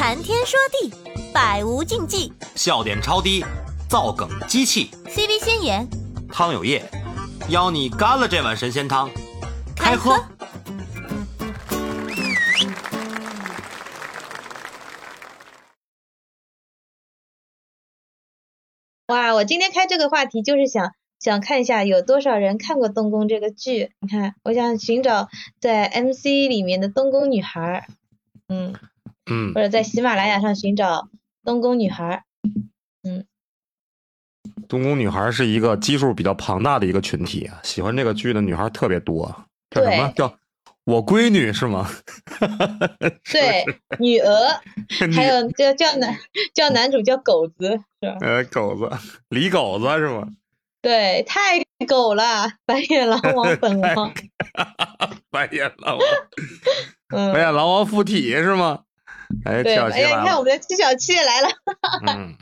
谈天说地，百无禁忌。笑点超低，造梗机器。CV 先言，汤有液，邀你干了这碗神仙汤，开喝。哇，我今天开这个话题就是想想看一下有多少人看过《东宫》这个剧。你看，我想寻找在 MC 里面的东宫女孩儿，嗯，嗯或，者在喜马拉雅上寻找东宫女孩嗯。东宫女孩是一个基数比较庞大的一个群体啊，喜欢这个剧的女孩特别多。叫什么叫我闺女是吗？对，女娥，女还有叫叫男叫男主叫狗子，是吧？呃狗子，李狗子是吗？对，太狗了，白眼狼王 本王，白眼狼王，嗯白，眼狼王附体是吗？哎，对，七小七哎呀，你，看我们的七小七也来了，嗯，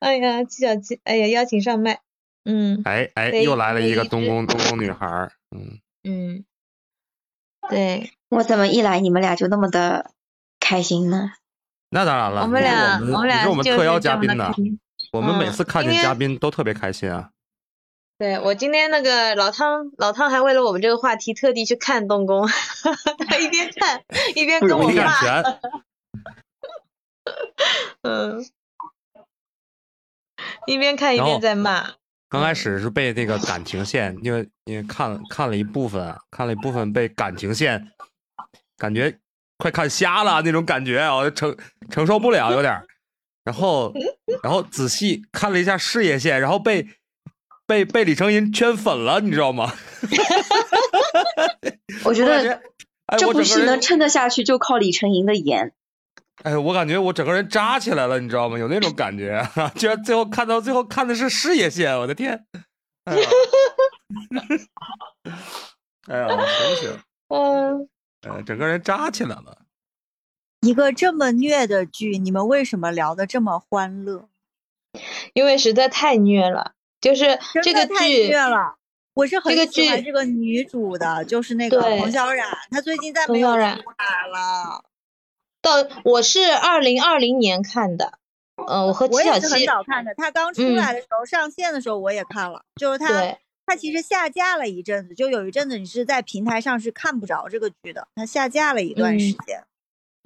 哎呀，七小七，哎呀，邀请上麦，嗯哎哎，又来了一个东宫东宫女孩儿，嗯，嗯，对，我怎么一来你们俩就那么的开心呢？那当然了，我们俩我们俩你是我们特邀嘉宾呢。我们每嗯次看见嘉宾都特别开心啊。对我今天那个老汤，老汤还为了我们这个话题特地去看东宫，他一边看一边跟我骂，全，嗯，一边看一边在骂，刚开始是被那个感情线，因为因为看了看了一部分啊，看了一部分被感情线，感觉快看瞎了那种感觉啊，我承承受不了有点。然后然后仔细看了一下事业线，然后被被被李成银圈粉了，你知道吗？我 觉我觉得哎，这部戏能撑得下去，就靠李成银的颜。哎，我感觉我整个人扎起来了，你知道吗？有那种感觉，居然最后看到最后看的是事业线，我的天！哎呀，哎呀，行行，嗯，呃，整个人扎起来了。一个这么虐的剧，你们为什么聊的这么欢乐？因为实在太虐了，就是这个真的太剧虐了。我是很喜欢这个女主的，就是那个对彭小冉，她最近再没有出了。到我是二零二零年看的，呃，我和我也是很七小七，早看的，他刚出嗯来的时候、上线的时候我也看了，就是他他，其实下架了一阵子，就有一阵子你是在平台上是看不着这个剧的，他下架了一段时嗯间。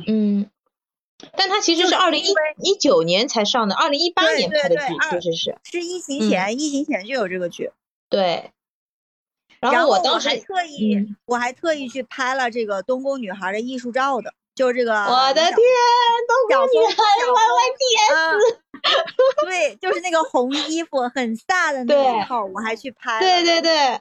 嗯，但它其实是是二零一一九年才上的，二零一八年拍的剧，对二其实是是疫情嗯前，疫情前就有这个剧。对。然然后我当时还特意，嗯我还特意去拍了这个东宫女孩的艺术照的，就是这个我的天，都小宫女孩小 Y Y 啊，对，就是那个红衣服很飒的那一套，我还去拍。对对对，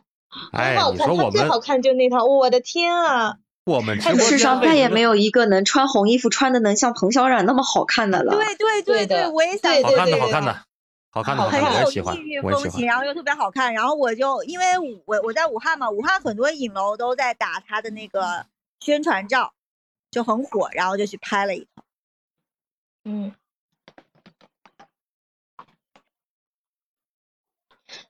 哎很好，看，你说我们最好看就那套，我的天啊！我们直播世上再也没有一个能穿红衣服穿的能像彭小冉那么好看的了。对对对对，我也想对好看的对好看的好看的好好看的，很有我也喜欢异域，我也喜欢风情，。然后又特别好看。然后我就因为我我在武汉嘛，武汉很多影楼都在打他的那个宣传照，就很火，然后就去拍了一套。嗯。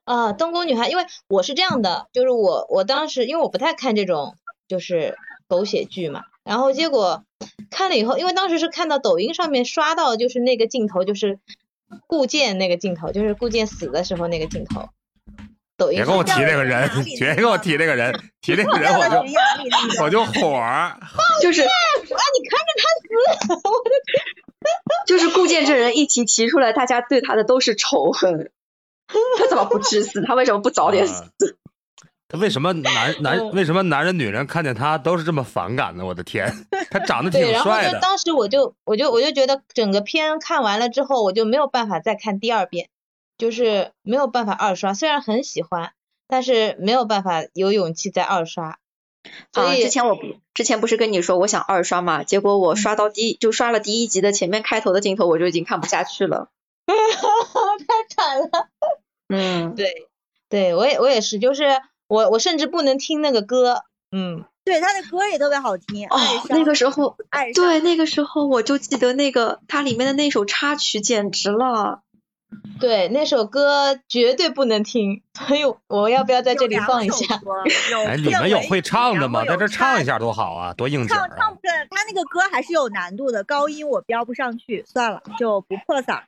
啊，东宫女孩，因为我是这样的，就是我我当时因为我不太看这种就是狗血剧嘛，然后结果看了以后，因为当时是看到抖音上面刷到就是那个镜头，就是顾剑那个镜头，就是顾剑死的时候那个镜头，抖音别跟我提那 个人，别跟我提那个人，提那个人我就我就火。就是啊，你看着他死，我的就是顾剑这人一提提出来，大家对他的都是仇恨。他怎么不致死？他为什么不早点死？他为什么男男嗯为什么男人女人看见他都是这么反感呢？我的天，他长得挺对，然后帅的。就当时我就我就我就觉得整个片看完了之后，我就没有办法再看第二遍，就是没有办法二刷。虽然很喜欢，但是没有办法有勇气再二刷。所啊，以之前我不之前不是跟你说我想二刷嘛，结果我刷到第一就刷了第一集的前面开头的镜头，我就已经看不下去了。太惨了。嗯，对，对我也我也是，就是我我甚至不能听那个歌，嗯，对他的歌也特别好听。那个时候，爱对那个时候我就记得那个它里面的那首插曲简直了。对，那首歌绝对不能听，所以我要不要在这里放一下？有哎，你们有会唱的吗？在这唱一下多好啊，多应景唱啊！唱不是他那个歌还是有难度的，高音我飙不上去，算了，就不破嗓了。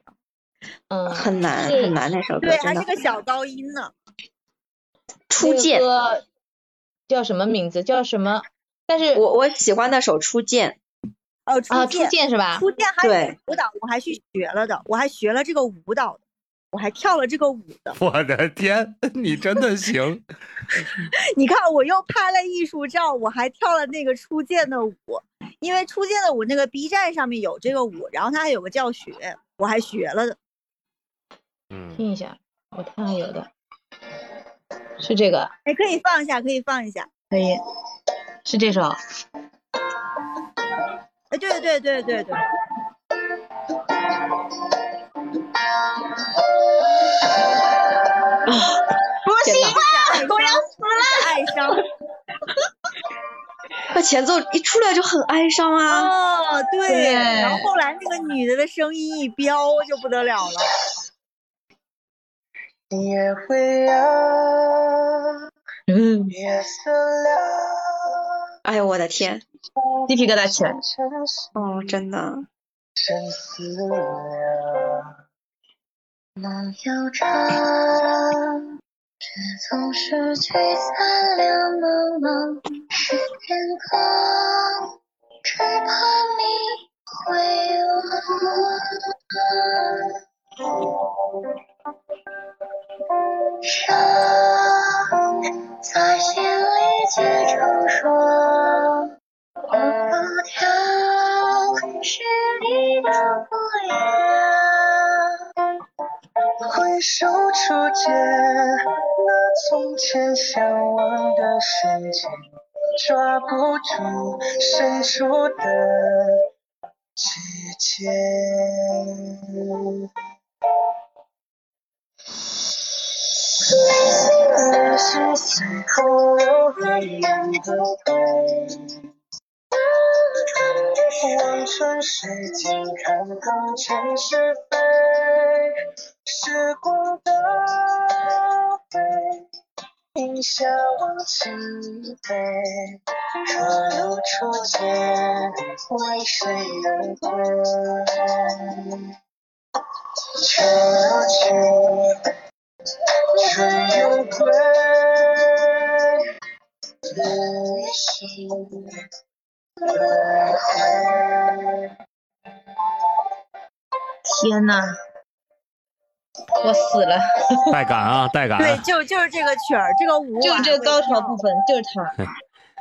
嗯，很难很难那首歌对，还是个小高音呢。初见那。个歌叫什么名字？叫什么？但是我我喜欢那首《初见》，哦，啊，初初见是吧？初见还有舞蹈，我还去学了的，我还学了这个舞蹈的，我还跳了这个舞的。我的天，你真的行！你看，我又拍了艺术照，我还跳了那个初见的舞，因为初见的舞那个 B 站上面有这个舞，然后它还有个教学，我还学了的。嗯，听一下，我看看有的，是这个，哎，可以放一下，可以放一下。可以，是这首。哎，对对对对啊，不行了我要死了，哀伤。那前奏一出来就很哀伤啊。哦，对，对然后后来那个女的的声音一飙就不得了了。也会有嗯，夜色了，哎呦我的天，鸡皮疙瘩起来。哦，真的，却总是聚散两茫茫。天空，只怕你会忘。伤在心里结成霜，是你的模样。回首初见那从前向往的瞬间，抓不住深处的季节。泪水随空流，黑眼的泪。望穿水镜，看透尘是非。时光倒回，饮下忘情杯。若如初见，为谁而归？却又去。春又归，旅行来回。天呐，我死了！带感啊，带感。对，就就是这个曲儿，这个舞就是这个高潮部分。就是它。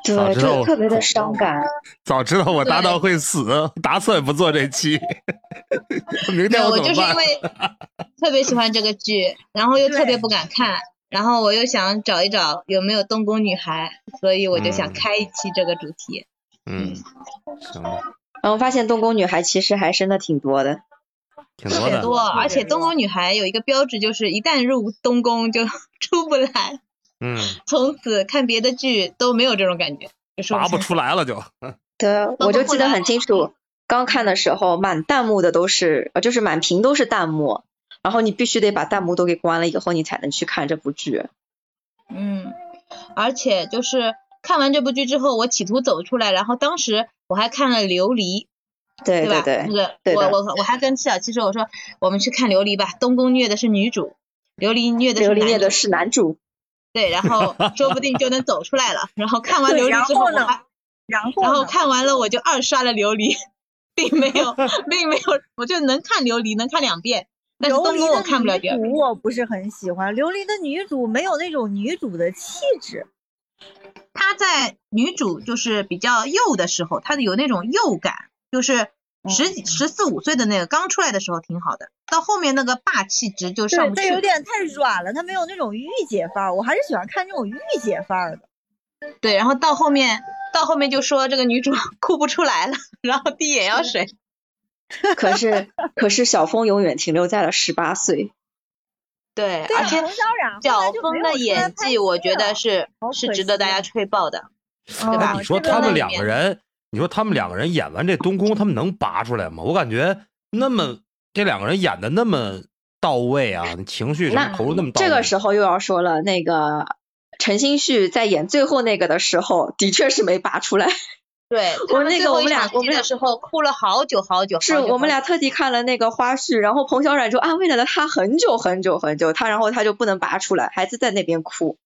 对，早知道这特别的伤感。早知道我搭档会死，打死也不做这期。明天我？就是因为特别喜欢这个剧，然后又特别不敢看，然后我又想找一找有没有东宫女孩，所以我就想嗯开一期这个主题。嗯，行吧，然后发现东宫女孩其实还真的挺多的。挺多的。特别多，而且东宫女孩有一个标志，就是一旦入东宫就 出不来，嗯，从此看别的剧都没有这种感觉，就说拔不出来了就。对，我就记得很清楚，刚看的时候满弹幕的都是，呃，就是满屏都是弹幕，然后你必须得把弹幕都给关了以后，你才能去看这部剧。嗯，而且就是看完这部剧之后，我企图走出来，然后当时我还看了《琉璃》，对？对对那个我我我还跟七小七说，我说我们去看《琉璃》吧，东宫虐的是女主，琉璃虐的是虐的是男主，对，然后说不定就能走出来了。然后看完《琉璃》之后，然后呢我还然后然后看完了我就二刷了《琉璃》，并没有 并没有，我就能看《琉璃》，能看两遍。但是琉璃的东宫我看不了女第二遍。主我不是很喜欢，琉璃的女主没有那种女主的气质。她在女主就是比较幼的时候，她有那种幼感，就是十几十四五岁的那个刚出来的时候挺好的，到后面那个霸气值就上，不去有点太软了，她没有那种御姐范儿，我还是喜欢看这种御姐范儿的。对，然后到后面到后面就说这个女主哭不出来了，然后滴眼药水。可是可是小峰永远停留在了十八岁。对，对啊而且冯小峰的演技，我觉得是是值得大家吹爆的。对吧哎你说他们两个人，你说他们两个人演完这东宫，他们能拔出来吗？我感觉那么这两个人演的那么到位啊，情绪什么投入那么到位。这个时候又要说了，那个陈星旭在演最后那个的时候，的确是没拔出来。对，我那个我们俩我们俩戏的时候哭了好久好久，是我们俩特地看了那个花絮，然后彭小冉就安慰了他很久很久很久，他然后他就不能拔出来，孩子在那边哭。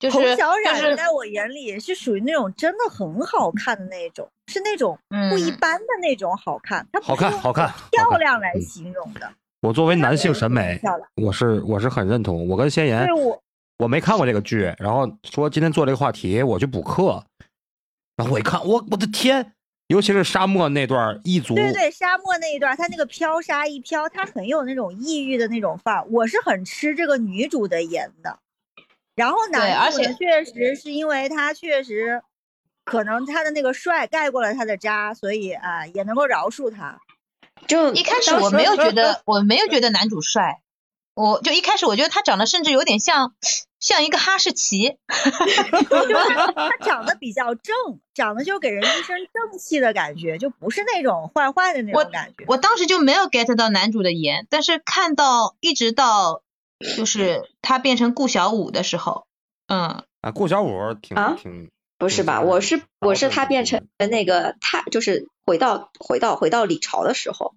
就是彭小冉在我眼里是属于那种真的很好看的那种，是那种不一嗯般的那种好看，它不好看好看漂亮来嗯形容的。我作为男性审美，我是我是很认同。我跟先言对，我我没看过这个剧，然后说今天做这个话题，我去补课，然后我一看，我我的天，尤其是沙漠那段一族，对对，沙漠那一段，它那个飘沙一飘，它很有那种抑郁的那种范儿。我是很吃这个女主的颜的。然后对而且男主，确实是因为他确实可能他的那个帅盖过了他的渣，所以啊、也能够饶恕他。就一开始我没有觉得，我没有觉得男主帅，我就一开始我觉得他长得甚至有点像像一个哈士奇，就是他长得比较正，长得就给人一身正气的感觉，就不是那种坏坏的那种感觉。我当时就没有 get 到男主的颜，但是看到一直到就是他变成顾小五的时候，嗯，啊，顾小五挺、啊挺不是吧？就是我是我是他变成那个他就是回到回到回到李朝的时候，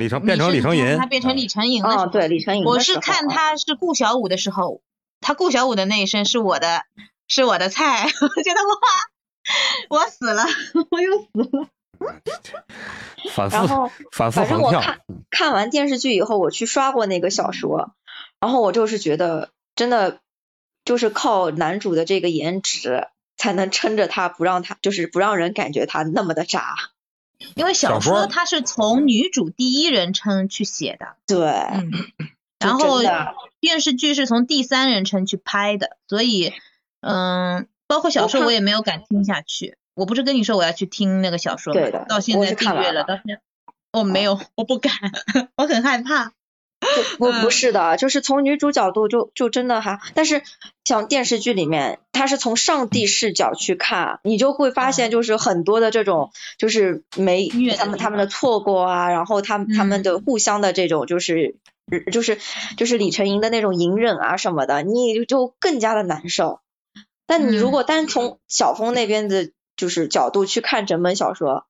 李成变成李成银，他变成李成银的时候，哦，对，李成银我是看他是顾小五的时候，他顾小五的那一身是我的，是我的菜，我觉得哇，我死了，我又死了。反复然后反复反正横跳，我看看完电视剧以后，我去刷过那个小说，然后我就是觉得真的就是靠男主的这个颜值才能撑着他，不让他就是不让人感觉他那么的渣。因为小小说说它是从女主第一人称去写的，对，嗯，然后电视剧是从第三人称去拍的，所以，嗯，包括小说我也没有敢听下去。我不是跟你说我要去听那个小说吗？对的到现在订阅了，到现在，我，没有，我不敢，我很害怕。不嗯不是的，就是从女主角度就就真的还，但是像电视剧里面，它是从上帝视角去看，你就会发现就是很多的这种就是没他们他们的错过啊，然后他们他们嗯的互相的这种就是。就是就是李成银的那种隐忍啊什么的，你就更加的难受。但你如嗯果单从小峰那边的，就是角度去看整本小说，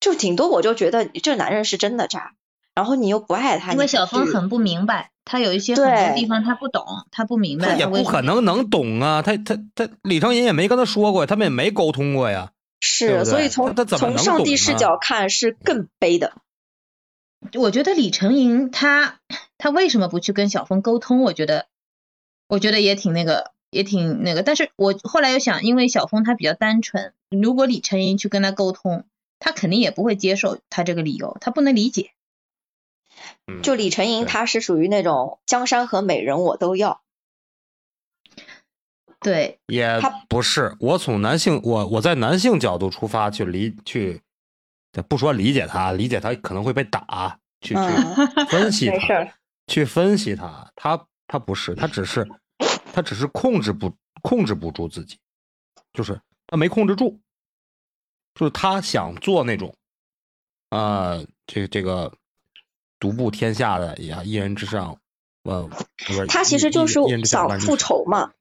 就顶多我就觉得这男人是真的渣，然后你又不爱他，因为小峰很不明白，他有一些很多对地方他不懂，他不明白他也不。可能能懂啊，他他他李成银也没跟他说过，他们也没沟通过呀。是，所以从他他怎么从上帝视角看是更悲的。我觉得李成银他他为什么不去跟小峰沟通？我觉得我觉得也挺那个，也挺那个。但是我后来又想，因为小峰他比较单纯，如果李成银去跟他沟通，他肯定也不会接受他这个理由，他不能理解。嗯就李成银，对他是属于那种江山和美人我都要。对，也他不是，我从男性，我我在男性角度出发去理去，不说理解他，理解他可能会被打，去嗯去分析他，没事，去分析他，他他不是，他只是他只是控制不控制不住自己，就是他没控制住，就是他想做那种，呃，这这个独步天下的呀，一人之上，呃，不是他其实就是想复仇嘛。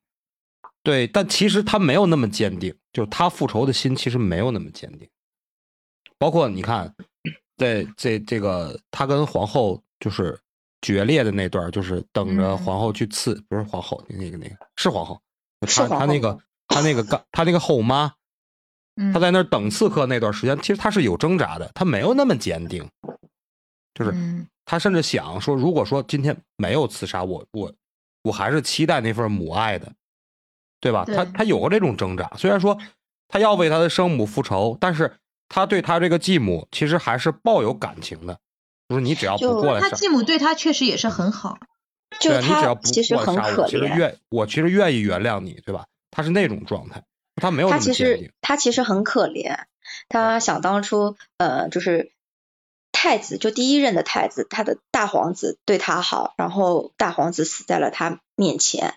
对，但其实他没有那么坚定，就是他复仇的心其实没有那么坚定。包括你看，在这这个他跟皇后就是决裂的那段，就是等着嗯。皇后去刺，不是皇后，那个那个是皇后，他后他那个他那个干他那个后妈，嗯。他在那儿等刺客那段时间，其实他是有挣扎的，他没有那么坚定，就是嗯他甚至想说，如果说今天没有刺杀我，我我还是期待那份母爱的，对吧？对他他有过这种挣扎，虽然说他要为他的生母复仇，但是他对他这个继母其实还是抱有感情的，就是你只要不过来杀，继母对他确实也是很好。就对啊，你只要他不其实很过来杀我，其实可怜，愿我其实愿意原谅你，对吧？他是那种状态，他没有那他其么坚定实。他其实很可怜。他想当初，呃，就是太子，就第一任的太子，他的大皇子对他好，然后大皇子死在了他面前，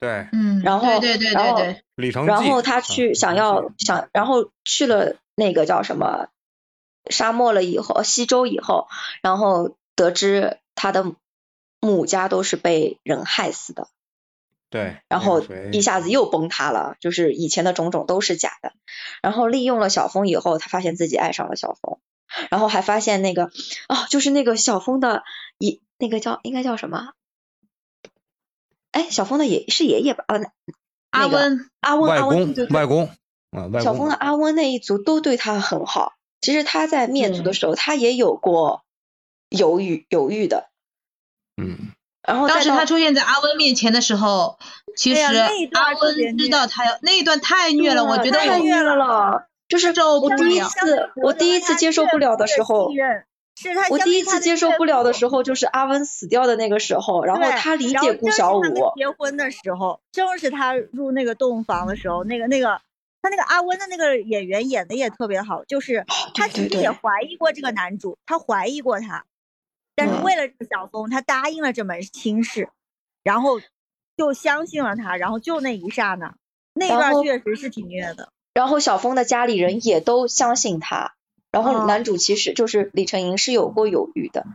对，嗯，然后对对对然后对。对，李成然后他去想要纪想，然后去了那个叫什么沙漠了以后，西周以后，然后得知他的母家都是被人害死的，对，然后一下子又崩塌了，就是以前的种种都是假的。然后利用了小峰以后，他发现自己爱上了小峰，然后还发现那个哦，就是那个小峰的爷，那个叫应该叫什么？哎，小峰的爷是爷爷吧？呃，那阿温，阿温，外阿温，公对对对外公啊，外公小峰的阿温那一族都对他很好。其实他在灭族的时候，他也有过犹豫犹豫的。嗯，然后当时他出现在阿温面前的时候，其实阿温知虐道他要那一段太虐了，我觉得我太虐了。就是我第一次，我第一次接受不了的时候，是他我第一次接受不了的时候，就是阿温死掉的那个时候，然后他理解顾小五，结婚的时候，正是他入那个洞房的时候，那个那个他那个阿温的那个演员演的也特别好，就是他其实也怀疑过这个男主，他怀疑过他，但是嗯为了这个小峰，他答应了这门亲事，然后就相信了他，然后就那一刹那，那一段确实是挺虐的。然后小峰的家里人也都相信他，然后哦男主其实就是李成银是有过犹豫的，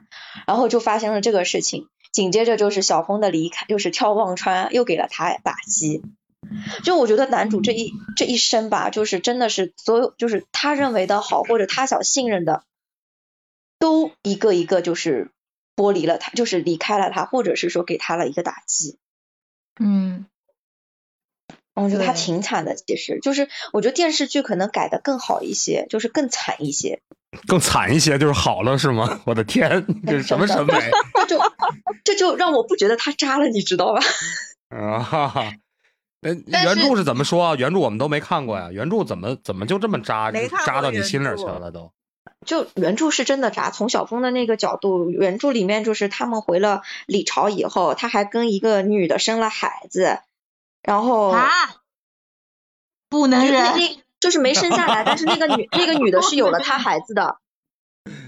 然后就发生了这个事情，紧接着就是小峰的离开，就是跳忘川又给了他打击。就我觉得男主这一这一生吧，就是真的是所有就是他认为的好或者他想信任的，都一个一个就是剥离了他，就是离开了他，或者是说给他了一个打击。嗯，我觉得他挺惨的，其实就是我觉得电视剧可能改的更好一些，就是更惨一些。更惨一些就是好了是吗？我的天，这是什么审美这 就这就让我不觉得他渣了，你知道吧？啊？哈哈。那原著是怎么说啊？原著我们都没看过呀，原著怎么怎么就这么渣，渣到你心里去了都？就原著是真的渣，从小峰的那个角度，原著里面就是他们回了李朝以后，他还跟一个女的生了孩子，然后啊，不能忍，就是没生下来，但是那个女那个女的是有了他孩子的，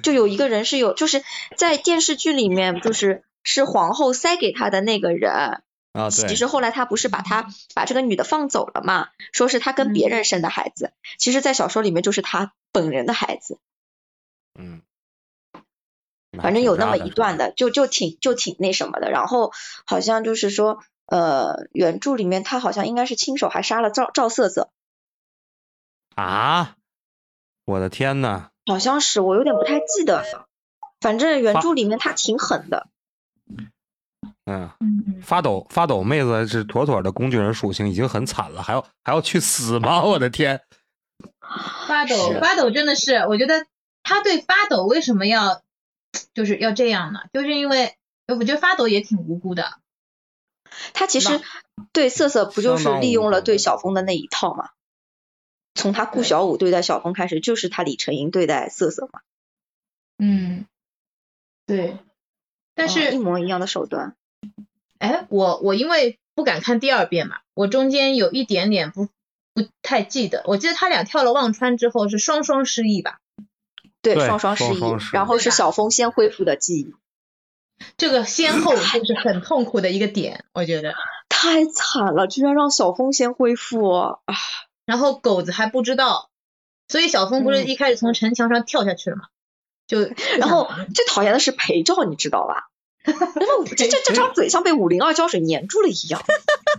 就有一个人是有，就是在电视剧里面就是是皇后塞给他的那个人，啊，其，实后来他不是把他把这个女的放走了嘛，说是他跟别人生的孩子，其实，在小说里面就是他本人的孩子，嗯，反正有那么一段的，就就挺就挺那什么的。然后好像就是说，呃，原著里面他好像应该是亲手还杀了赵赵瑟瑟，啊！我的天呐，好像是我有点不太记得了。反正原著里面他挺狠的，嗯，嗯，发抖发抖妹子是妥妥的工具人属性，已经很惨了，还要还要去死吗？我的天！发抖是发抖真的是，我觉得他对发抖为什么要就是要这样呢？就是因为我觉得发抖也挺无辜的，他其实对瑟瑟不就是利用了对小峰的那一套嘛？从他顾小五对待小峰开始，就是他李成英对待瑟瑟嘛，嗯，对，但哦是一模一样的手段。哎，我我因为不敢看第二遍嘛，我中间有一点点不不太记得，我记得他俩跳了忘川之后是双双失忆吧？对，双双失忆双双，失忆然后是小峰先恢复的记忆，这个先后就是很痛苦的一个点，我觉得。太惨了，居然让小峰先恢复啊！然后狗子还不知道，所以小峰不是嗯一开始从城墙上跳下去了嘛？就 然后 最讨厌的是陪照，你知道吧？然后这这这张嘴像被五零二胶水粘住了一样。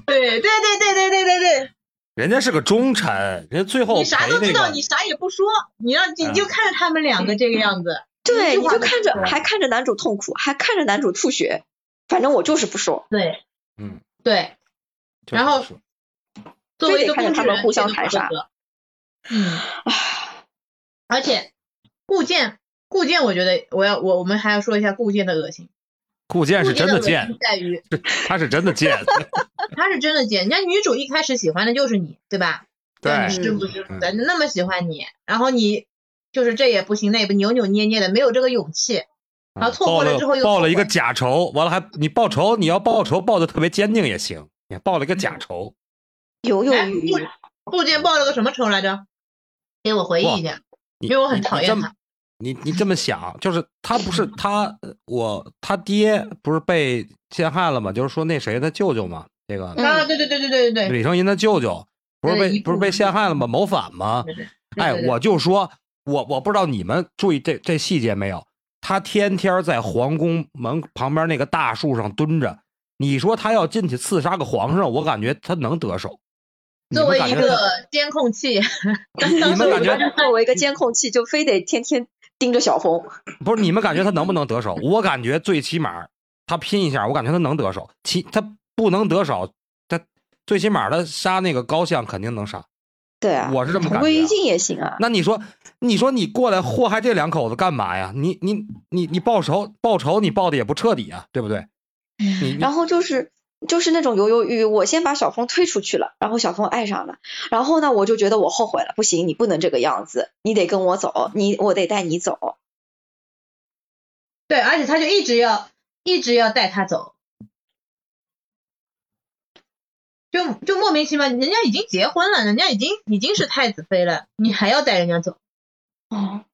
对对对对对对对对，人家是个忠臣，人家最后你啥都知道，你啥也不说，你让你嗯就看着他们两个这个样子，对，你就看着还看着男主痛苦，还看着男主吐血，反正我就是不说。对嗯，对，然后作为一个非得看工具人，着他们互相这个残杀。嗯，而且顾剑，顾剑，我觉得我要我我们还要说一下顾剑的恶心。顾剑是真的贱在于 他是真的贱，他是真的贱，人家女主一开始喜欢的就是你，对吧？对叫你师傅师傅嗯的，那么喜欢你，然后你就是这也不行，那也不扭扭捏捏的，没有这个勇气。然后错过了之后又报了一个假仇，完了还你报仇，你要报仇报的特别坚定也行，你还报了一个假仇，犹犹哎豫豫，顾剑报了个什么仇来着？给我回忆一下，因为我很讨厌他。你你这么想，就是他不是他，呃我他爹不是被陷害了吗？就是说那谁他舅舅嘛，这个嗯啊，对对对对对对对李成银他舅舅不是被不是被陷害了吗？谋反吗？哎，我就说，我我不知道你们注意这这细节没有？他天天在皇宫门旁边那个大树上蹲着，你说他要进去刺杀个皇上，我感觉他能得手。作为一个监控器，你们感觉作为一个监控器，就非得天天盯着小红。不是你们感觉他能不能得手？我感觉最起码他拼一下，我感觉他能得手。其他不能得手，他最起码他杀那个高相肯定能杀。对啊，我是这么感觉啊同归于尽也行啊。那你说，你说你过来祸害这两口子干嘛呀？你你你你报仇报仇，你报的也不彻底啊，对不对？然后就是就是那种犹犹豫豫，我先把小峰推出去了，然后小峰爱上了，然后呢，我就觉得我后悔了，不行，你不能这个样子，你得跟我走，你我得带你走。对，而且他就一直要一直要带他走，就就莫名其妙，人家已经结婚了，人家已经已经是太子妃了，你还要带人家走，哦，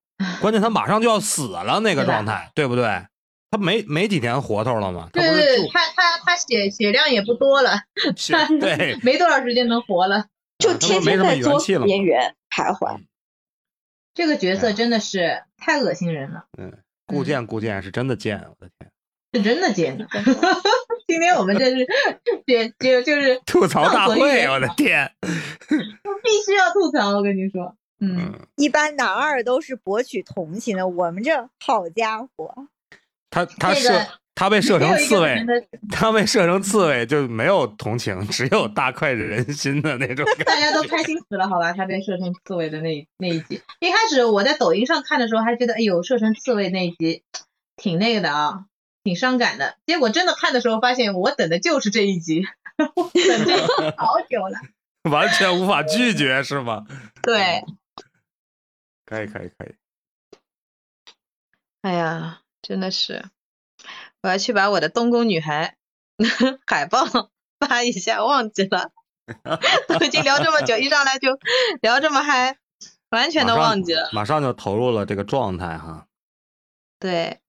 关键他马上就要死了那个状态，对不对？他没没几天活头了嘛？对不对对，他他他血血量也不多了，是 对，没多少时间能活了。就天天在边缘徘徊。这个角色真的是太恶心人了，嗯，顾剑顾剑是真的贱，我的天！是真的贱的。今天我们这是就就就是 吐槽大会，我的天！必须要吐槽，我跟你说，嗯，嗯，一般男二都是博取同情的，我们这好家伙，他他那个射他被射成刺猬他被射成刺猬就没有同情，只有大快人心的那种感觉。大家都开心死了，好吧？他被射成刺猬的那那一集，一开始我在抖音上看的时候还觉得，哎呦，射成刺猬那一集挺那个的啊，挺伤感的。结果真的看的时候发现，我等的就是这一集，我等这好久了。完全无法拒绝，是吗？对，可以，可以，可以。哎呀，真的是，我要去把我的东宫女孩海报发一下，忘记了，都已经聊这么久，一上来就聊这么嗨，完全都忘记了。马上就投入了这个状态哈。对，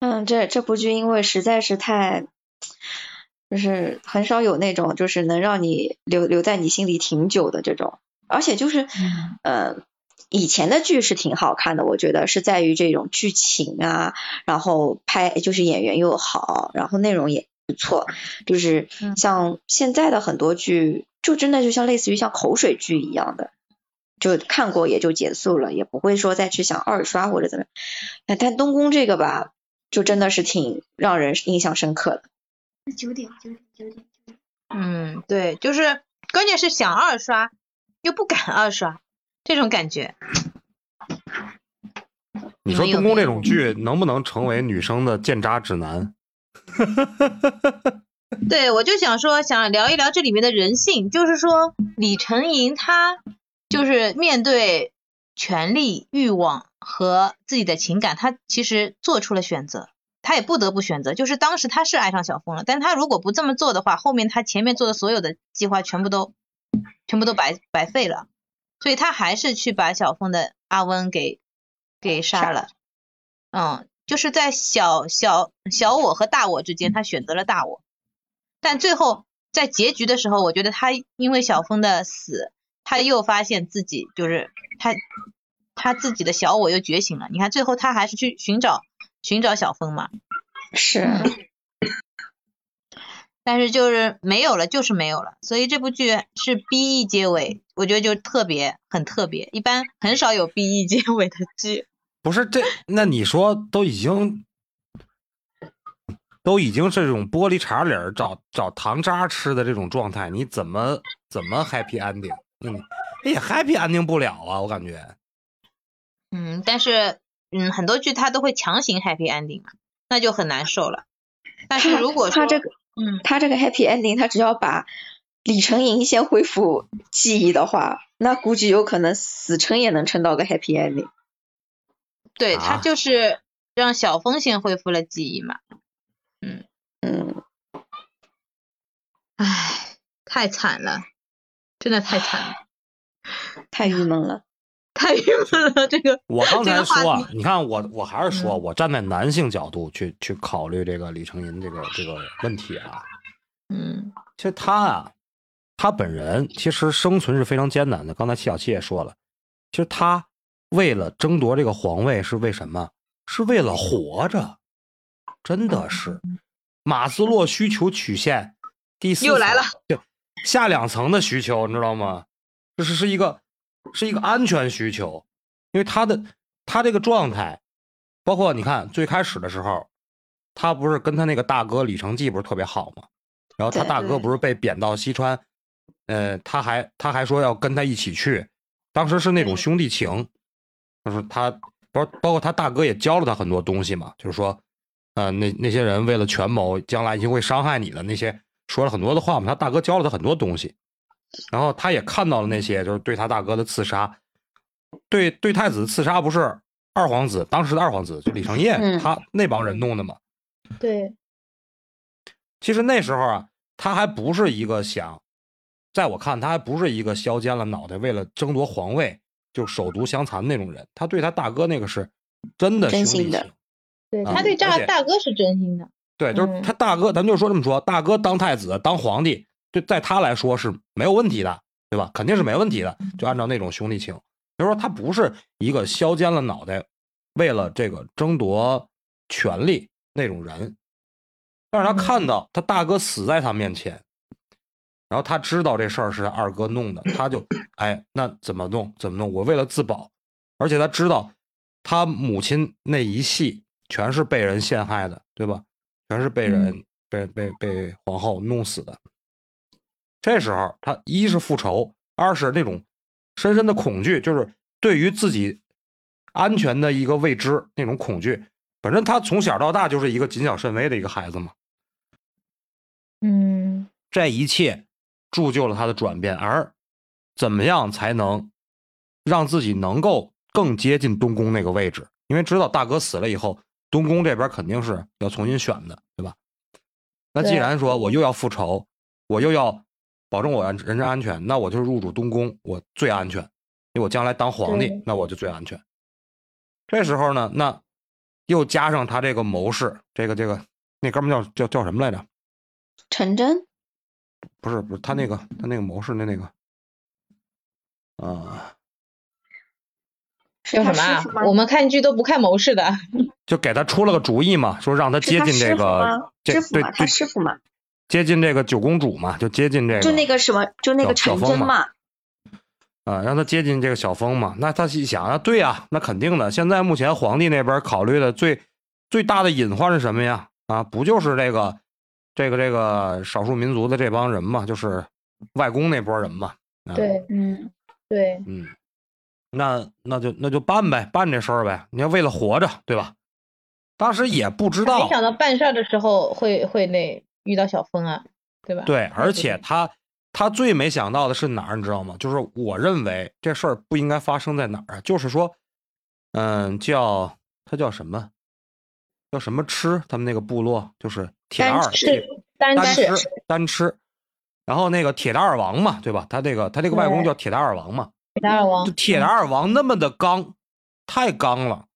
嗯，这这部剧因为实在是太，就是很少有那种就是能让你留留在你心里挺久的这种，而且就是，嗯呃，以前的剧是挺好看的，我觉得是在于这种剧情啊，然后拍就是演员又好，然后内容也不错，就是嗯像现在的很多剧，就真的就像类似于像口水剧一样的。就看过也就结束了，也不会说再去想二刷或者怎么样。哎但东宫这个吧，就真的是挺让人印象深刻的。九点九点九点九点。嗯，对，就是关键是想二刷又不敢二刷，这种感觉。你说东宫这种剧能不能成为女生的鉴渣指南？对，我就想说，想聊一聊这里面的人性，就是说李成银他就是面对权力、欲望和自己的情感，他其实做出了选择，他也不得不选择。就是当时他是爱上小峰了，但他如果不这么做的话，后面他前面做的所有的计划全部都全部都白白费了，所以他还是去把小峰的阿温给给杀了。嗯，就是在小小小我和大我之间，他选择了大我。但最后在结局的时候，我觉得他因为小峰的死，他又发现自己就是他他自己的小我又觉醒了。你看最后他还是去寻找寻找小峰嘛，是，但是就是没有了，就是没有了。所以这部剧是 BE 结尾，我觉得就特别很特别，一般很少有 BE 结尾的剧。不是这，那你说都已经都已经是这种玻璃碴里儿找找糖渣吃的这种状态，你怎么怎么 happy ending？嗯，也 happy ending 不了啊，我感觉。嗯，但是嗯，很多剧它都会强行 happy ending 嘛，那就很难受了。但是他如果说他这个嗯他这个 happy ending，他只要把李成银先恢复记忆的话，那估计有可能死撑也能撑到个 happy ending。对他啊就是让小峰先恢复了记忆嘛。嗯嗯，唉，太惨了，真的太惨了，太郁闷了。太郁闷了。这个我刚才说你看我我还是说，嗯我站在男性角度去去考虑这个李成银这个这个问题啊。嗯其实他啊，他本人其实生存是非常艰难的。刚才七小七也说了，其实他为了争夺这个皇位是为什么？是为了活着，真的是。马斯洛需求曲线第四又来了，就下两层的需求，你知道吗？这是是一个是一个安全需求，因为他的他这个状态，包括你看最开始的时候，他不是跟他那个大哥李成济不是特别好吗？然后他大哥不是被贬到西川，呃，他还他还说要跟他一起去，当时是那种兄弟情，就是他包包括他大哥也教了他很多东西嘛，就是说，呃，那那些人为了权谋，将来一定会伤害你的那些，说了很多的话嘛，他大哥教了他很多东西，然后他也看到了那些，就是对他大哥的刺杀，对对太子的刺杀不是二皇子当时的二皇子就李承业、嗯。他那帮人弄的嘛，对，其实那时候啊，他还不是一个想，在我看他还不是一个削尖了脑袋为了争夺皇位就手足相残那种人，他对他大哥那个是真的兄弟真心的情。对啊他对大大哥是真心的，对，就是嗯。他大哥，咱就说这么说，大哥当太子、当皇帝，对，在他来说是没有问题的，对吧？肯定是没问题的，就按照那种兄弟情，就是说他不是一个削尖了脑袋，为了这个争夺权力那种人。但是他看到他大哥死在他面前，然后他知道这事儿是他二哥弄的，他就哎，那怎么弄？怎么弄？我为了自保，而且他知道他母亲那一系全是被人陷害的，对吧？全是被人、被被被皇后弄死的。这时候他一是复仇，二是那种深深的恐惧，就是对于自己安全的一个未知那种恐惧。反正他从小到大就是一个谨小慎微的一个孩子嘛，嗯这一切铸就了他的转变。而怎么样才能让自己能够更接近东宫那个位置？因为知道大哥死了以后，东宫这边肯定是要重新选的，对吧？那既然说我又要复仇，我又要保证我安人身安全，那我就入主东宫，我最安全，因为我将来当皇帝，那我就最安全。这时候呢，那又加上他这个谋士，这个这个那哥们叫叫叫什么来着？陈真不是不是，他那个他那个谋士那那个，啊、叫什么啊？我们看剧都不看谋士的，就给他出了个主意嘛，说让他接近这个？这师傅，他对对师傅嘛，接近这个九公主嘛，就接近这个就那个什么，就那个陈真嘛，啊，让他接近这个小峰嘛。那他一想啊，对呀、那肯定的。现在目前皇帝那边考虑的最最大的隐患是什么呀？啊，不就是这个这个这个少数民族的这帮人嘛，就是外公那波人嘛。啊、，对嗯，对，嗯，那那就那就办呗，办这事儿呗。你要为了活着，对吧？当时也不知道没，想到办事儿的时候会会那遇到小峰啊，对吧？对，而且他他最没想到的是哪儿，你知道吗？就是我认为这事儿不应该发生在哪儿啊，就是说，嗯，叫他叫什么？叫什么吃？他们那个部落就是铁单二吃单单吃吃单吃，然后那个铁达尔王嘛，对吧？他这个他这个外公叫铁达尔王嘛，铁达尔王就，铁达尔王那么的刚，太刚了。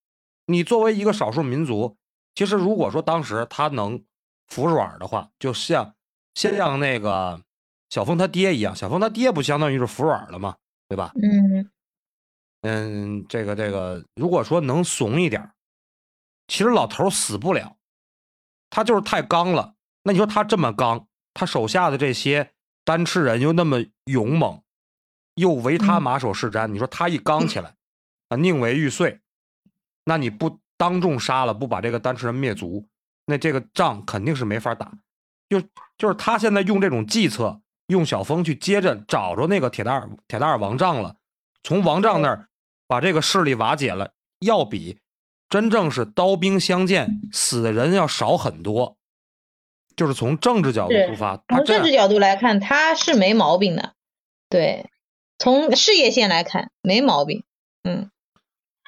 你作为一个少数民族，其实如果说当时他能服软的话，就像先像那个小峰他爹一样，小峰他爹不相当于是服软了吗？对吧？嗯，嗯，这个这个，如果说能怂一点，其实老头死不了，他就是太刚了。那你说他这么刚，他手下的这些单吃人又那么勇猛，又唯他嗯马首是瞻，你说他一刚起来，啊，宁为玉碎，那你不当众杀了，不把这个单吃人灭族，那这个仗肯定是没法打。就就是他现在用这种计策，用小峰去接着找着那个铁达尔铁达尔王帐了，从王帐那儿把这个势力瓦解了，要比真正是刀兵相见死的人要少很多。就是从政治角度出发，从政治角度来看，他是没毛病的，对，从事业线来看没毛病，嗯，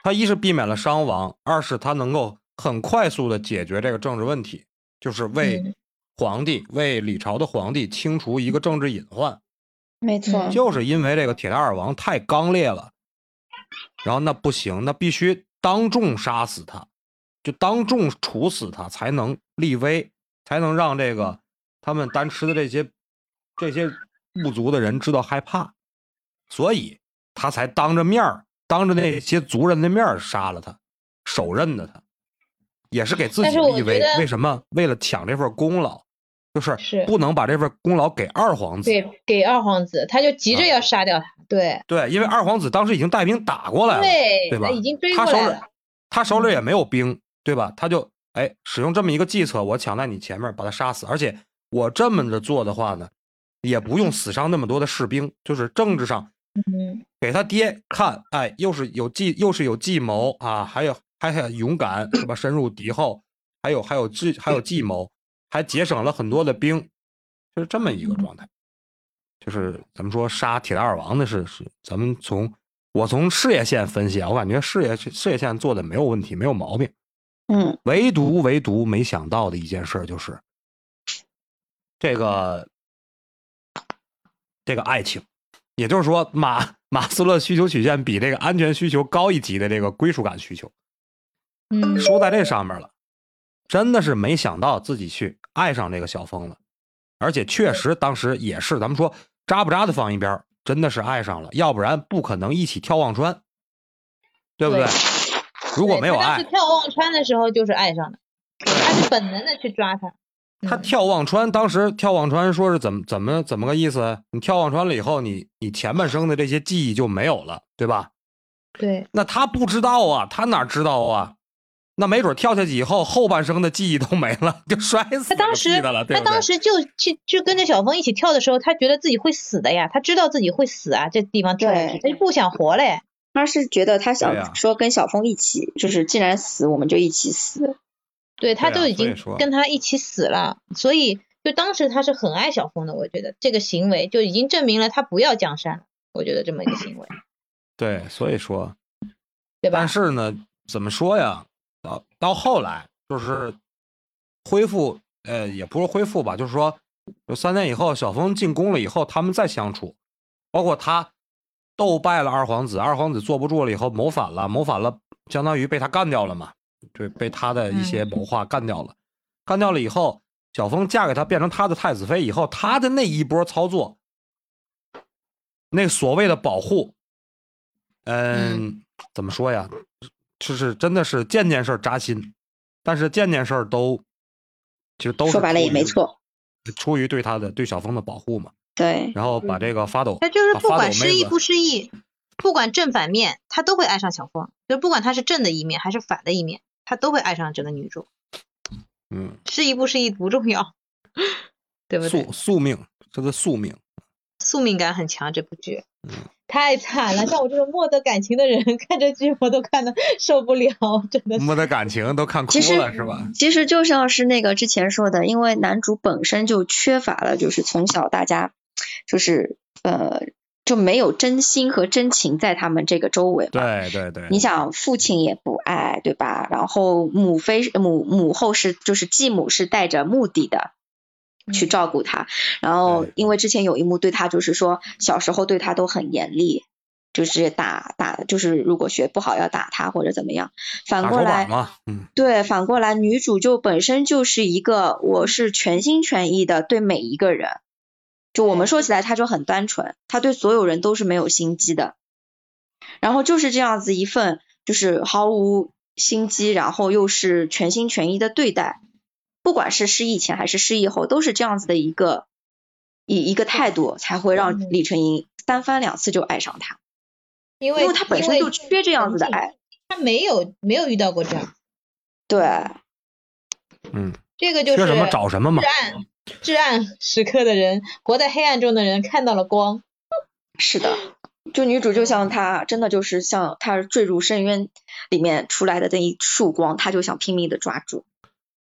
他一是避免了伤亡，二是他能够很快速的解决这个政治问题，就是为嗯皇帝、为李朝的皇帝清除一个政治隐患。没错，就是因为这个铁达尔王太刚烈了，然后那不行，那必须当众杀死他，就当众处死他，才能立威，才能让这个他们单吃的这些这些部族的人知道害怕，所以他才当着面儿，当着那些族人的面儿杀了他，手刃的他。也是给自己立威。为什么？为了抢这份功劳，就是是不能把这份功劳给二皇子。给给二皇子，他就急着啊要杀掉他，对对，因为二皇子当时已经带兵打过来了，对对吧他已经追他手里过来了，他手里也没有兵，对吧？他就哎使用这么一个计策，我抢在你前面把他杀死，而且我这么着做的话呢，也不用死伤那么多的士兵，就是政治上嗯，给他爹看，哎，又是有计，又是有计谋啊，还有还很勇敢，是吧？深入敌后，还有还有计还有计谋，还节省了很多的兵，就是这么一个状态。就是咱们说杀铁大二王的是是，咱们从我从事业线分析啊，我感觉事业事业线做的没有问题，没有毛病。嗯唯独唯独没想到的一件事就是，这个这个爱情，也就是说马马斯洛需求曲线比这个安全需求高一级的这个归属感需求，嗯输在这上面了。真的是没想到自己去爱上这个小峰了，而且确实当时也是，咱们说渣不渣的放一边，真的是爱上了，要不然不可能一起跳忘川，对不对？对如果没有爱对他当时，跳忘川的时候就是爱上的，他是本能的去抓他。他嗯跳忘川，当时跳忘川说是怎么怎么怎么个意思？你跳忘川了以后，你你前半生的这些记忆就没有了，对吧？对，那他不知道啊，他哪知道啊？那没准跳下去以后，后半生的记忆都没了，就摔死他当时他当时就去就跟着小峰一起跳的时候，他觉得自己会死的呀，他知道自己会死啊，这地方跳下去，他就不想活嘞。他是觉得他想说跟小峰一起，就是既然死，我们就一起死。对他都已经跟他一起死了，所以就当时他是很爱小峰的，我觉得这个行为就已经证明了他不要江山了，我觉得这么一个行为，对，所以说，对吧但？是呢，怎么说呀？到到后来就是恢复，呃，也不是恢复吧，就是说，就三年以后，小峰进宫了以后，他们再相处，包括他斗败了二皇子，二皇子坐不住了以后谋反了，谋反了，相当于被他干掉了嘛，对，被他的一些谋划干掉了，干掉了以后，小峰嫁给他，变成他的太子妃以后，他的那一波操作，那所谓的保护，嗯，怎么说呀？就是真的是件件事儿扎心，但是件件事儿都其实都说白了也没错，出于对他的对小峰的保护嘛。对，然后把这个发抖，他就是不管失忆不失忆，不管正反面，他都会爱上小峰，就不管他是正的一面还是反的一面，他都会爱上这个女主，嗯，失忆不失忆不重要，对不对宿？宿命，这个宿命。宿命感很强，这部剧嗯太惨了。像我这种没得感情的人，看这剧我都看的受不了，真的是。没得感情都看哭了是吧？其实就像是那个之前说的，因为男主本身就缺乏了，就是从小大家就是呃就没有真心和真情在他们这个周围。对对对，你想，父亲也不爱，对吧？然后母妃母母后是就是继母是带着目的的去嗯。照顾他，然后因为之前有一幕对他就是说小时候对他都很严厉，就是打打就是如果学不好要打他或者怎么样。反过来，嗯，对，反过来女主就本身就是一个我是全心全意的对每一个人，就我们说起来她就很单纯，她对所有人都是没有心机的，然后就是这样子一份就是毫无心机，然后又是全心全意的对待，不管是失忆前还是失忆后，都是这样子的一个一一个态度，才会让嗯李纯英三番两次就爱上他，因为因为他本身就缺这样子的爱，他没有没有遇到过这样，对。嗯，这个就是缺什么找什么嘛至。暗至暗时刻的人，活在黑暗中的人看到了光。是的，就女主就像她，真的就是像她坠入深渊里面出来的那一束光，她就想拼命的抓住。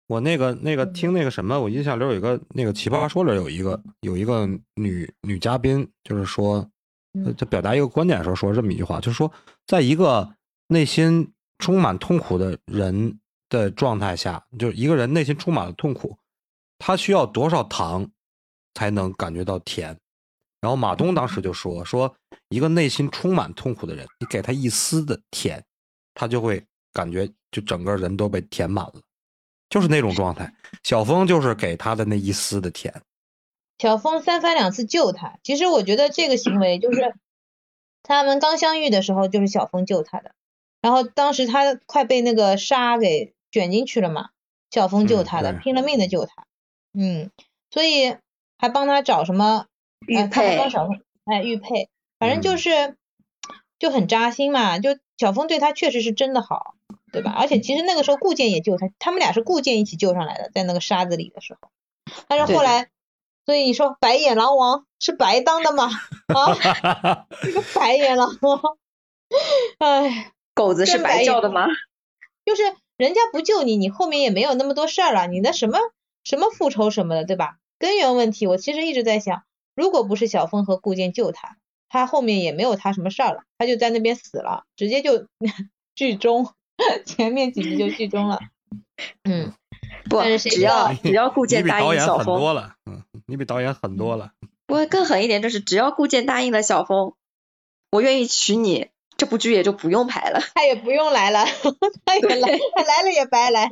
我那个那个听那个什么，我印象里有一个那个奇葩说里有一个有一个女女嘉宾，就是说，她表达一个观点的时候说这么一句话，就是说，在一个内心充满痛苦的人的状态下，就是一个人内心充满了痛苦，他需要多少糖才能感觉到甜？然后马东当时就说说，一个内心充满痛苦的人，你给他一丝的甜，他就会感觉就整个人都被填满了。就是那种状态。小峰就是给他的那一丝的甜，小峰三番两次救他，其实我觉得这个行为就是他们刚相遇的时候，就是小峰救他的。然后当时他快被那个沙给卷进去了嘛，小峰救嗯他的，对拼了命的救他，嗯，所以还帮他找什么玉佩帮小峰哎玉佩，反正就嗯是、就很扎心嘛，就小峰对他确实是真的好，对吧？而且其实那个时候顾剑也救他，他们俩是顾剑一起救上来的，在那个沙子里的时候，但是后来。所以你说白眼狼王是白当的吗？啊，这个白眼狼王，哎，狗子是白叫的吗？就是人家不救你，你后面也没有那么多事儿了，你那什么什么复仇什么的，对吧？根源问题，我其实一直在想，如果不是小峰和顾剑救他，他后面也没有他什么事儿了，他就在那边死了，直接就 剧终，前面几集就剧终了。嗯，不只要只要顾剑比导演狠应小峰，多了，嗯，你比导演狠多了。不过更狠一点就是，只要顾剑答应了小峰，我愿意娶你，这部剧也就不用拍了。他也不用来了，他也来，他来了也白来。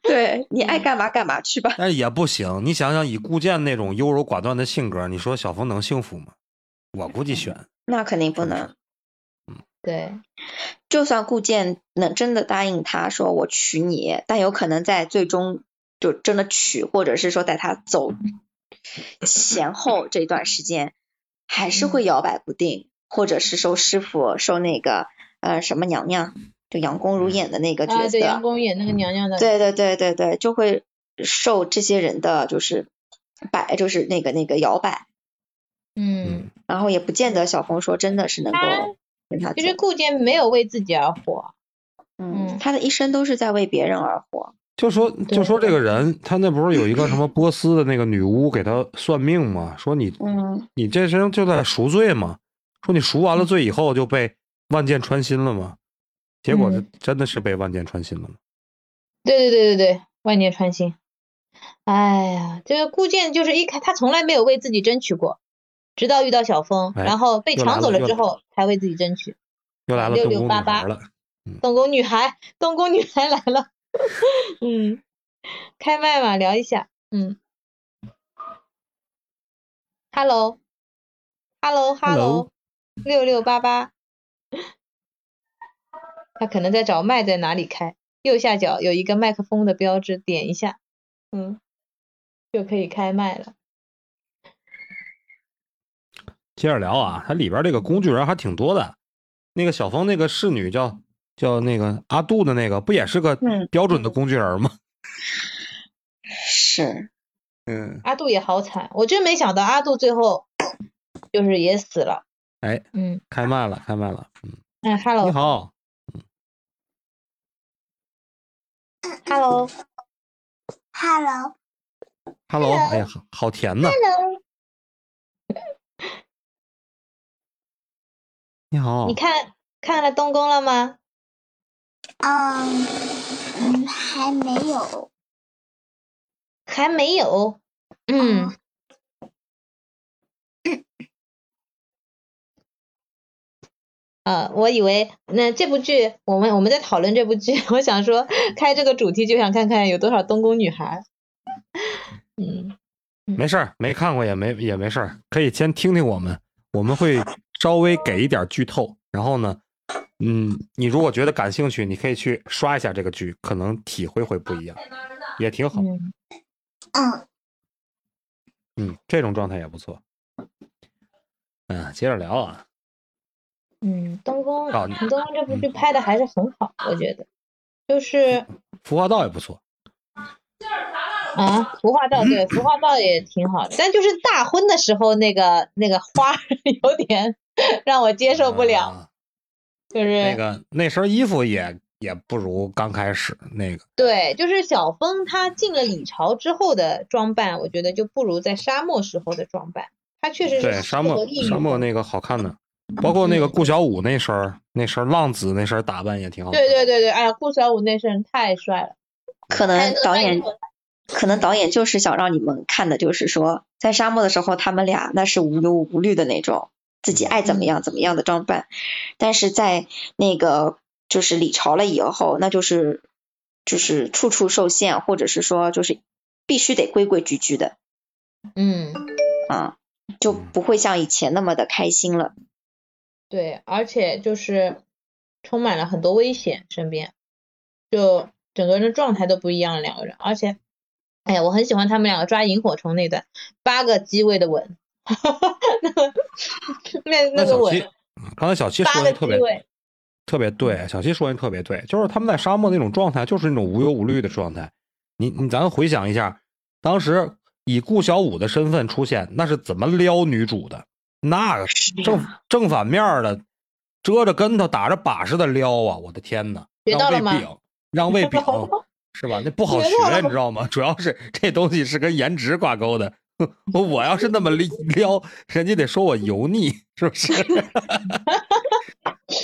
对你爱干嘛干嘛去吧。但是也不行，你想想以顾剑那种优柔寡断的性格，你说小峰能幸福吗？我估计选。那肯定不能。对，就算顾剑能真的答应他说我娶你，但有可能在最终就真的娶，或者是说带他走 前后这段时间，还是会摇摆不定，或者是受师傅受那个呃什么娘娘，就杨恭如演的那个角啊，色，对，杨恭演那个娘娘的，对对对对对，就会受这些人的就是摆，就是那个那个摇摆，嗯，然后也不见得小峰说真的是能够他跟他走其实顾剑没有为自己而活，嗯，嗯他的一生都是在为别人而活。就说就说这个人，他那不是有一个什么波斯的那个女巫给他算命吗？说你嗯，你这身就在赎罪嘛，说你赎完了罪以后就被万箭穿心了嘛，结果嗯真的是被万箭穿心了吗。对对对对对，万箭穿心。哎呀，这个顾剑就是一开，他从来没有为自己争取过，直到遇到小峰，哎然后被抢走了之后才为自己争取。又来了东宫女六八八孩了，东宫女孩，东宫女孩来了。嗯，开麦嘛，聊一下。嗯，Hello，Hello，Hello，六六八八，他可能在找麦在哪里开，右下角有一个麦克风的标志，点一下，嗯，就可以开麦了。接着聊啊，它里边这个工具人还挺多的。那个小峰那个侍女叫叫那个阿杜的那个，不也是个嗯标准的工具人吗？是，嗯，阿杜也好惨，我真没想到阿杜最后就是也死了。哎，嗯，开麦了，开麦了。嗯，哎你，Hello，Hello，好，Hello，Hello，哎呀，好好甜呐！你好，你看看了东宫了吗？嗯嗯，还没有。还没有。嗯，啊，我以为那这部剧，我们我们在讨论这部剧，我想说开这个主题就想看看有多少东宫女孩。嗯，没事儿，没看过也没也没事儿，可以先听听我们，我们会稍微给一点剧透，然后呢，嗯，你如果觉得感兴趣，你可以去刷一下这个剧，可能体会会不一样，也挺好。嗯这种状态也不错。嗯，接着聊啊，嗯，东宫啊东宫这部剧拍的还是很好，我觉得，就是服化道也不错。啊，服化道对，服化道也挺好的，但就是大婚的时候那个那个花 有点让我接受不了，啊就是那个那身衣服也也不如刚开始那个。对，就是小峰他进了李朝之后的装扮，我觉得就不如在沙漠时候的装扮，他确实是对，沙漠沙漠那个好看的，包括那个顾小五那身儿那身浪子那身打扮也挺好。对对对对，哎呀，顾小五那身太帅了，可能导演可能导演就是想让你们看的，就是说在沙漠的时候，他们俩那是无忧无虑的那种，自己爱怎么样怎么样的装扮，但是在那个就是李朝了以后，那就是就是处处受限，或者是说就是必须得规规矩矩的嗯，啊，就不会像以前那么的开心了。对，而且就是充满了很多危险，身边就整个人的状态都不一样了，两个人，而且，哎呀，我很喜欢他们两个抓萤火虫那段，八个机位的吻，那 个 那那个吻那小七，，刚才小七说的特别特别对，小七说的特别对，就是他们在沙漠那种状态，就是那种无忧无虑的状态。你你咱回想一下，当时以顾小五的身份出现，那是怎么撩女主的？那个正正反面的，遮着跟头，打着把式的撩啊！我的天哪，让喂饼，让喂饼 是吧？那不好学，你知道吗？主要是这东西是跟颜值挂钩的。我 我要是那么撩，人家得说我油腻，是不是？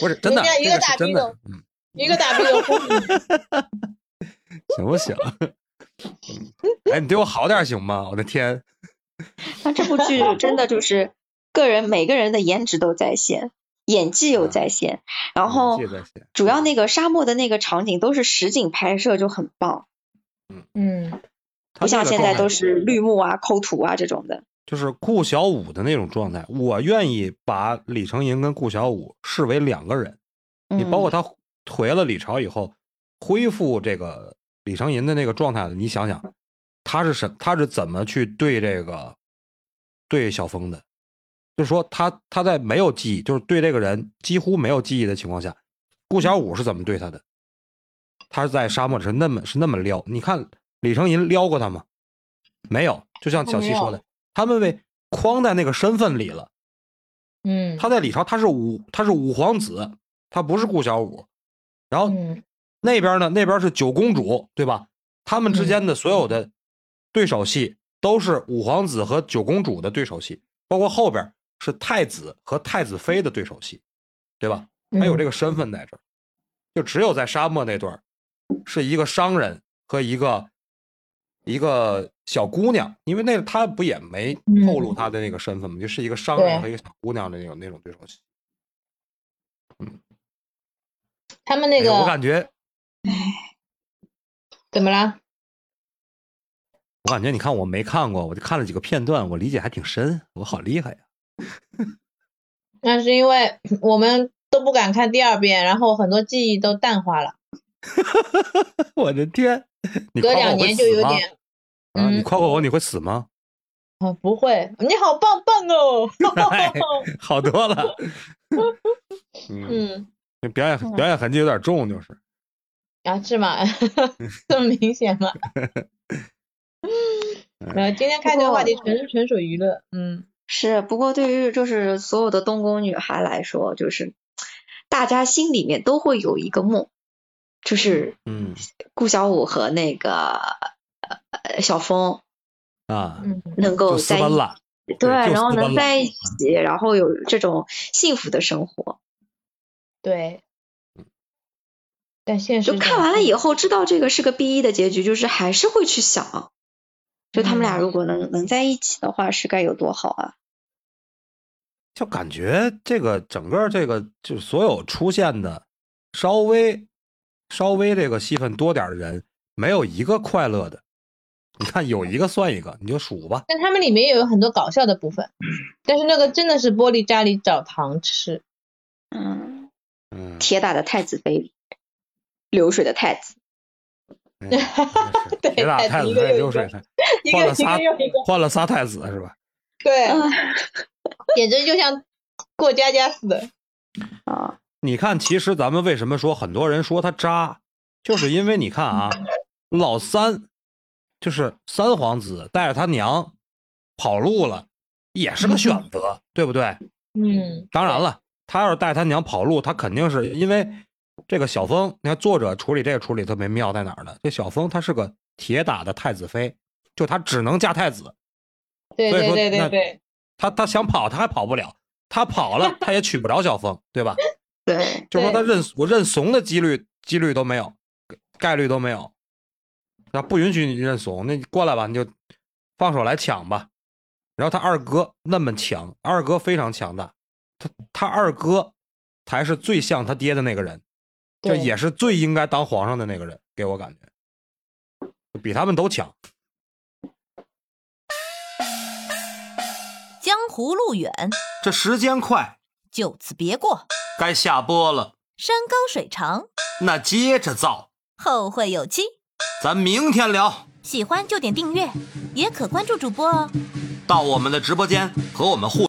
不是真的，一个这个是真的一个大逼斗，行不行？嗯哎，你对我好点行吗？我的天，那这部剧真的就是个人每个人的颜值都在线，演技又在线，然后主要那个沙漠的那个场景都是实景拍摄，就很棒，嗯嗯，不像现在都是。绿幕啊、抠图啊这种的。就是顾小五的那种状态，我愿意把李成银跟顾小五视为两个人。你包括嗯他回了李朝以后，恢复这个李成银的那个状态了，你想想，他是什他是怎么去对这个对小峰的？就是说他他在没有记忆，就是对这个人几乎没有记忆的情况下，顾小五是怎么对他的？他是在沙漠里是那么是那么撩。你看李成银撩过他吗？没有，就像小七说的，他们被框在那个身份里了。嗯，他在李朝他是五他是五皇子，他不是顾小五。然后嗯那边呢，那边是九公主，对吧？他们之间的所有的对手戏都是五皇子和九公主的对手戏，包括后边是太子和太子妃的对手戏，对吧？他有这个身份在这儿，就只有在沙漠那段是一个商人和一个一个小姑娘，因为那个他不也没透露她的那个身份嘛，就是一个商人和一个小姑娘的那种那种对手戏。他们那哎我感觉哎怎么了？我感觉你看我没看过，我就看了几个片段，我理解还挺深，我好厉害呀！那是因为我们都不敢看第二遍，然后很多记忆都淡化了，我的天，你隔夸我会两年就死吗有点啊！你嗯夸夸我，你会死吗？啊，不会，你好棒棒哦，哎 好多了。嗯，嗯，表演表演痕迹有点重，就是。啊是吗？这么明显吗？没有，今天开这个话题纯纯属娱乐，嗯，是，不过对于就是所有的东宫女孩来说，就是大家心里面都会有一个梦，就是嗯顾小五和那个呃小峰啊，嗯能够在一奔了。对，然后能在一起，然后有这种幸福的生活。对。但现实就看完了以后，知道这个是个 B 一的结局，就是还是会去想，就他们俩嗯如果能能在一起的话，是该有多好啊！就感觉这个整个这个就所有出现的稍微稍微这个戏份多点的人，没有一个快乐的。你看有一个算一个，你就数吧。但他们里面也有很多搞笑的部分，但是那个真的是玻璃渣里找糖吃。嗯，嗯，铁打的太子妃，流水的太子，嗯真是 对铁打太子流水太，换了仨换了仨太子是吧？对，啊 简直就像过家家似的。啊，你看，其实咱们为什么说很多人说他渣，就是因为你看啊，老三就是三皇子带着他娘跑路了，也是个选择，对不对？嗯，当然了，他要是带他娘跑路，他肯定是因为这个小峰，你看作者处理这个处理特别妙在哪儿呢？这小峰他是个铁打的太子妃，就他只能嫁太子，对对所以说那对对对，他他想跑他还跑不了，他跑了他也娶不着小峰，对吧？对，就说他认我认怂的几率几率都没有，概率都没有。那不允许你认怂，那你过来吧，你就放手来抢吧。然后他二哥那么强，二哥非常强大，他他二哥才是最像他爹的那个人，这也是最应该当皇上的那个人，给我感觉比他们都强。江湖路远，这时间快，就此别过。该下播了，山高水长，那接着造。后会有期。咱明天聊。喜欢就点订阅，也可关注主播哦。到我们的直播间和我们互。